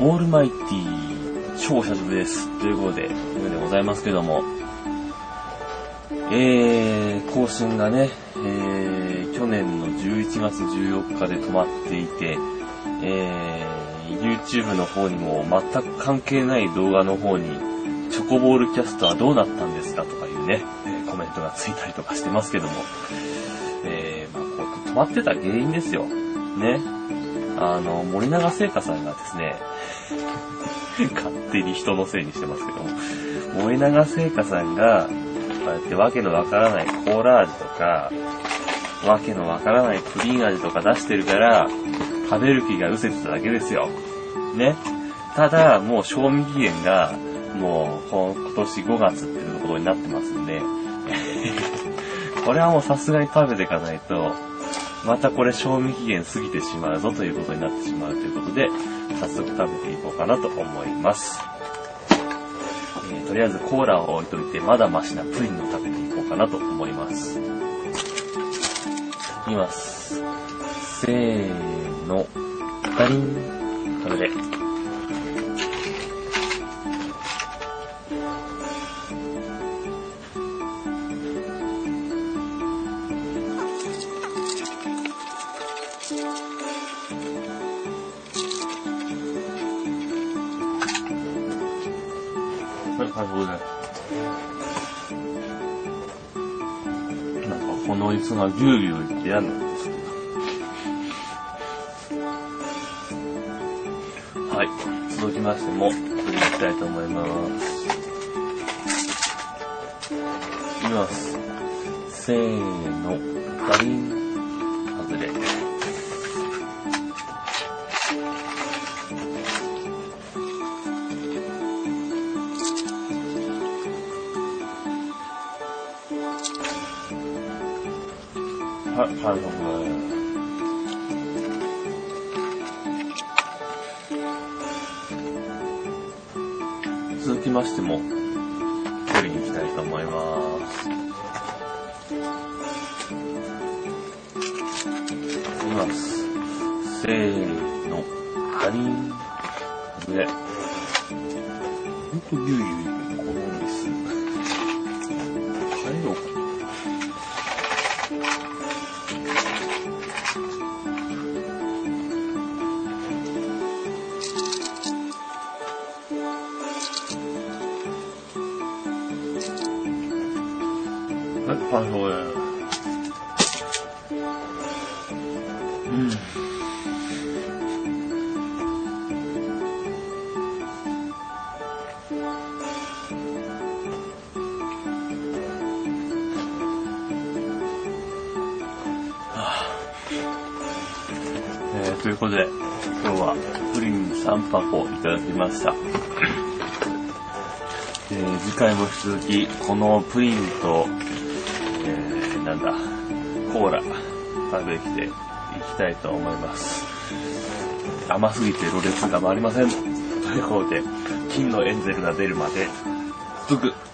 オールマイティー超久しぶりです。ということで、ということでございますけども、えー、更新がね、えー、去年の11月14日で止まっていて、えー、YouTube の方にも全く関係ない動画の方に、チョコボールキャストはどうなったんですかとかいうね、えコメントがついたりとかしてますけども、えー、まあ、こう止まってた原因ですよ。ね。あの、森永製菓さんがですね、勝手に人のせいにしてますけども、森永製菓さんが、こうやってわけのわからないコーラ味とか、わけのわからないプリン味とか出してるから、食べる気が失せてただけですよ。ね。ただ、もう賞味期限が、もう、今年5月っていうことになってますんで、これはもうさすがに食べていかないと、またこれ賞味期限過ぎてしまうぞということになってしまうということで、早速食べていこうかなと思います。えーとりあえずコーラを置いといて、まだマシなプリンを食べていこうかなと思います。いきます。せーの、ガリン、これ。でい、はい、そうで。なんか、この椅子がギューギュー言って嫌なんですけど。はい。続きましても、これいきたいと思います。いきます。せーの、ガリン、はい、はい、はい。続きましても、取りに行きたいと思います。いきます。せーの、ガリン、外れ。ほんとギューギュー言うはい、パンフォうん。えー、ということで、今日はプリン3箱いただきました。えー次回も引き続き、このプリンと、ー、なんだ、コーラ、食べていきたいと思います。甘すぎてろれつが回りません。ということで、金のエンゼルが出るまで、続く。